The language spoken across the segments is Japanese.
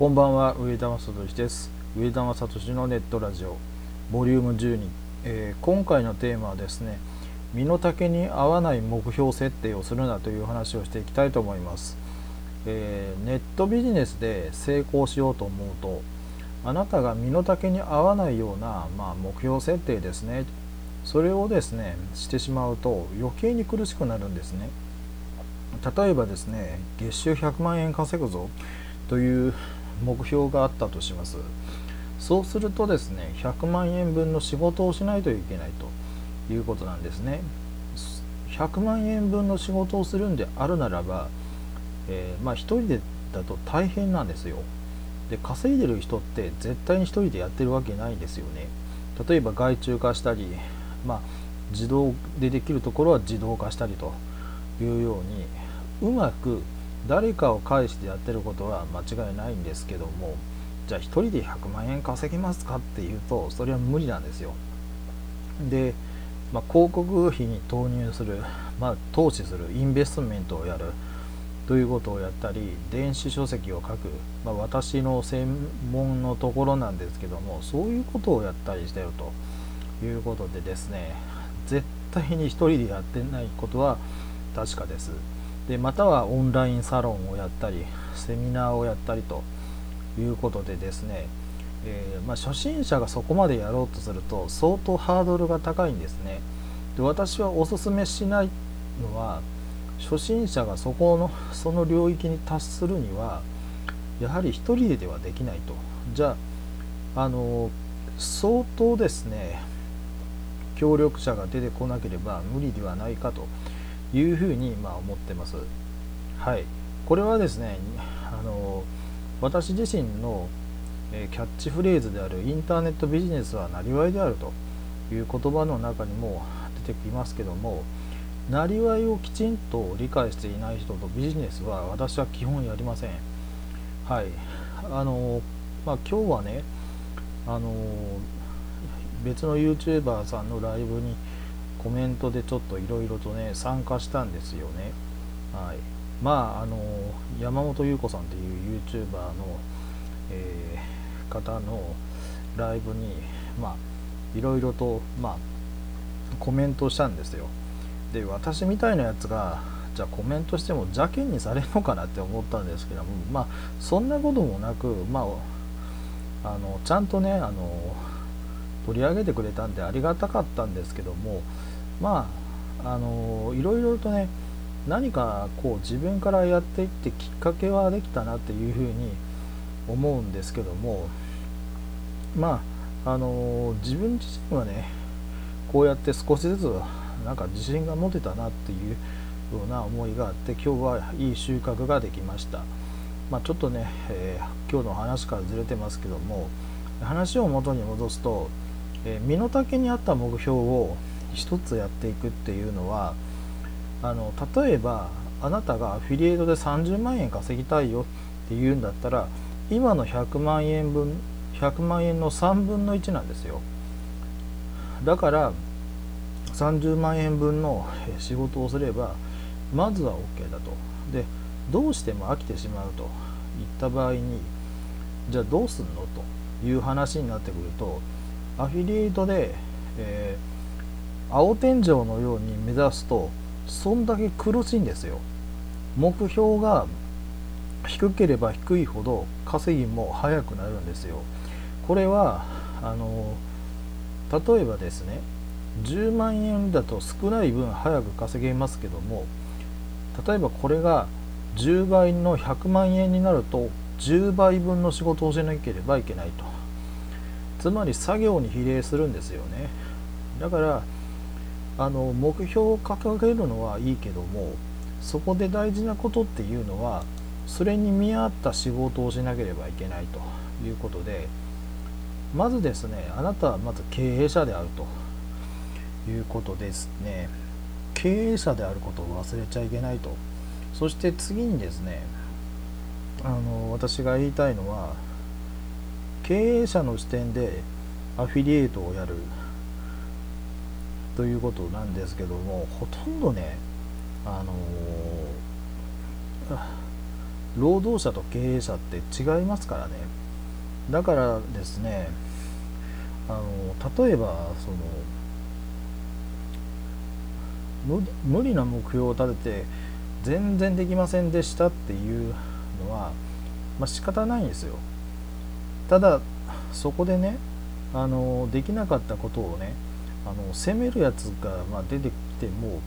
こんばんは上田正俊です。上田正俊のネットラジオ。ボリューム12、えー、今回のテーマはですね身の丈に合わない目標設定をするなという話をしていきたいと思います、えー、ネットビジネスで成功しようと思うとあなたが身の丈に合わないような、まあ、目標設定ですね。それをですねしてしまうと余計に苦しくなるんですね。例えばですね月収100万円稼ぐぞという目標があったとします。そうするとですね100万円分の仕事をしないといけないということなんですね。100万円分の仕事をするんであるならば、えー、まあ1人でだと大変なんですよ。で稼いでる人って絶対に1人でやってるわけないですよね。例えば外注化したり、まあ、自動でできるところは自動化したりというようにうまく誰かを介してやってることは間違いないんですけどもじゃあ1人で100万円稼げますかっていうとそれは無理なんですよ。で、まあ、広告費に投入する、まあ、投資するインベストメントをやるということをやったり電子書籍を書く、まあ、私の専門のところなんですけどもそういうことをやったりしてると。いうことでですね絶対に1人でやってないことは確かです。でまたはオンラインサロンをやったりセミナーをやったりということでですね、えー、まあ、初心者がそこまでやろうとすると相当ハードルが高いんですね。で私はおすすめしないのは初心者がそこのその領域に達するにはやはり一人ではできないと。じゃああの相当ですね協力者が出てこなければ無理ではないかと。いうふうにま思ってますはいこれはですねあの私自身のキャッチフレーズであるインターネットビジネスはなりわいであるという言葉の中にも出てきますけどもなりわいをきちんと理解していない人とビジネスは私は基本やりません。はい。あの、まあ、今日はね、あの、別の YouTuber さんのライブにコメントでちょっといろいろとね、参加したんですよね。はい。まあ、あの、山本優子さんっていう YouTuber の、えー、方のライブに、まあ、いろいろと、まあ、コメントしたんですよ。で私みたいなやつがじゃあコメントしても邪険にされるのかなって思ったんですけどもまあそんなこともなくまああのちゃんとねあの取り上げてくれたんでありがたかったんですけどもまああのいろいろとね何かこう自分からやっていってきっかけはできたなっていうふうに思うんですけどもまああの自分自身はねこうやって少しずつなんか自信が持てたなっていうような思いがあって今日はいい収穫ができました、まあ、ちょっとね、えー、今日の話からずれてますけども話を元に戻すと、えー、身の丈に合った目標を一つやっていくっていうのはあの例えばあなたがアフィリエイトで30万円稼ぎたいよっていうんだったら今の100万円分100万円の3分の1なんですよ。だから30万円分の仕事をすればまずは OK だと。でどうしても飽きてしまうといった場合にじゃあどうすんのという話になってくるとアフィリエイトで、えー、青天井のように目指すとそんだけ苦しいんですよ。目標が低ければ低いほど稼ぎも早くなるんですよ。これはあの例えばですね10万円だと少ない分早く稼げますけども例えばこれが10倍の100万円になると10倍分の仕事をしなければいけないと。つまり作業に比例するんですよね。だからあの目標を掲げるのはいいけどもそこで大事なことっていうのはそれに見合った仕事をしなければいけないということでまずですねあなたはまず経営者であるということですね。経営者であることを忘れちゃいけないと。そして次にですねあの私が言いたいのは経営者の視点でアフィリエイトをやる。ということなんですけどもほとんどねあの労働者と経営者って違いますからね。だからですねあの例えばその無理な目標を立てて全然できませんでしたっていうのは、まあ、仕方ないんですよ。ただそこでねあのできなかったことをねあの責めるやつが、ま、出てきても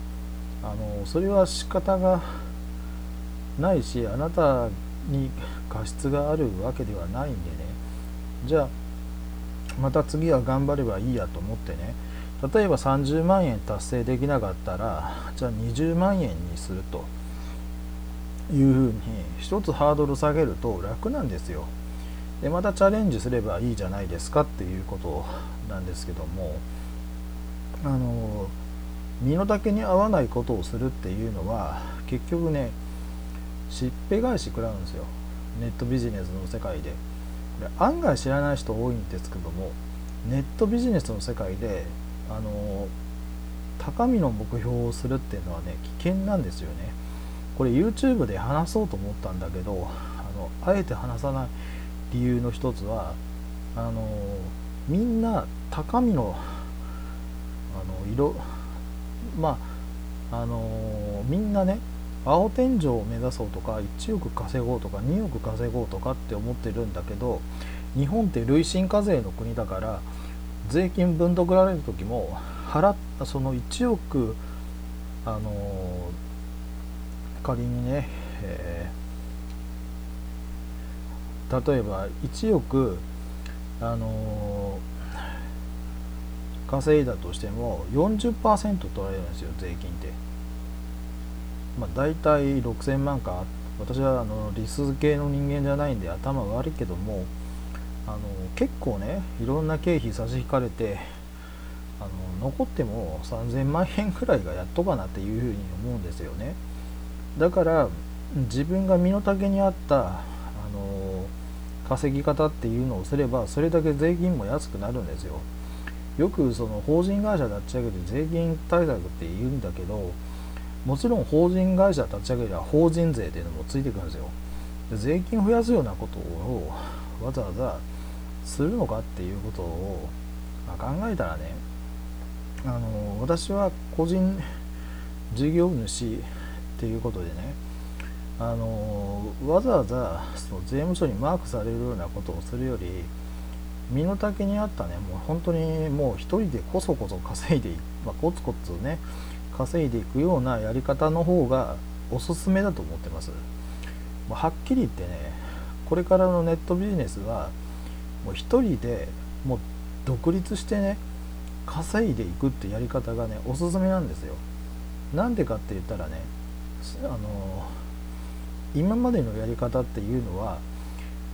あのそれは仕方がないしあなたに過失があるわけではないんでね。じゃあまた次は頑張ればいいやと思ってね。例えば30万円達成できなかったらじゃあ20万円にすると。いうふうに一つハードル下げると楽なんですよ。でまたチャレンジすればいいじゃないですかっていうことなんですけども。あの身の丈に合わないことをするっていうのは結局ねしっぺ返し食らうんですよ。ネットビジネスの世界で。これ案外知らない人多いんですけどもネットビジネスの世界であの高みの目標をするっていうのはね危険なんですよね。これ YouTube で話そうと思ったんだけどあのあえて話さない理由の一つはあのみんな高みのあの色まああのみんなね青天井を目指そうとか1億稼ごうとか2億稼ごうとかって思ってるんだけど日本って累進課税の国だから税金分取られる時も払ったその1億あの仮にね、えー、例えば1億あの稼いだとしても40%取られるんですよ税金って。まあ、大体6000万か。私はあの理数系の人間じゃないんで頭悪いけどもあの結構ねいろんな経費差し引かれてあの残っても3000万円くらいがやっとかなっていうふうに思うんですよね。だから自分が身の丈に合ったあの稼ぎ方っていうのをすればそれだけ税金も安くなるんですよ。よくその法人会社立ち上げて税金対策って言うんだけどもちろん法人会社立ち上げれば法人税っていうのもついてくるんですよ。税金増やすようなことをわざわざするのかっていうことを、まあ、考えたらねあの私は個人事業主っていうことでねあのわざわざその税務署にマークされるようなことをするより身の丈に合ったねもう本当にもう一人でこそこそ稼いでいく、まあ、コツコツね稼いでいくようなやり方の方がおすすめだと思ってます。もうはっきり言ってねこれからのネットビジネスはもう一人でもう独立してね稼いでいくってやり方がねおすすめなんですよ。なんでかって言ったらねあの今までのやり方っていうのは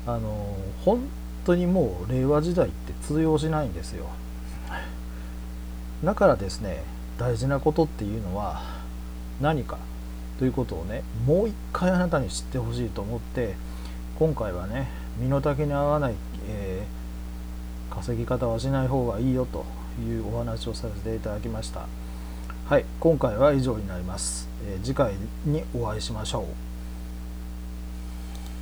あの本当にもう令和時代って通用しないんですよ。だからですね大事なことっていうのは何かということをねもう一回あなたに知ってほしいと思って今回はね身の丈に合わない、えー、稼ぎ方はしない方がいいよというお話をさせていただきました。はい今回は以上になります、えー、次回にお会いしましょう。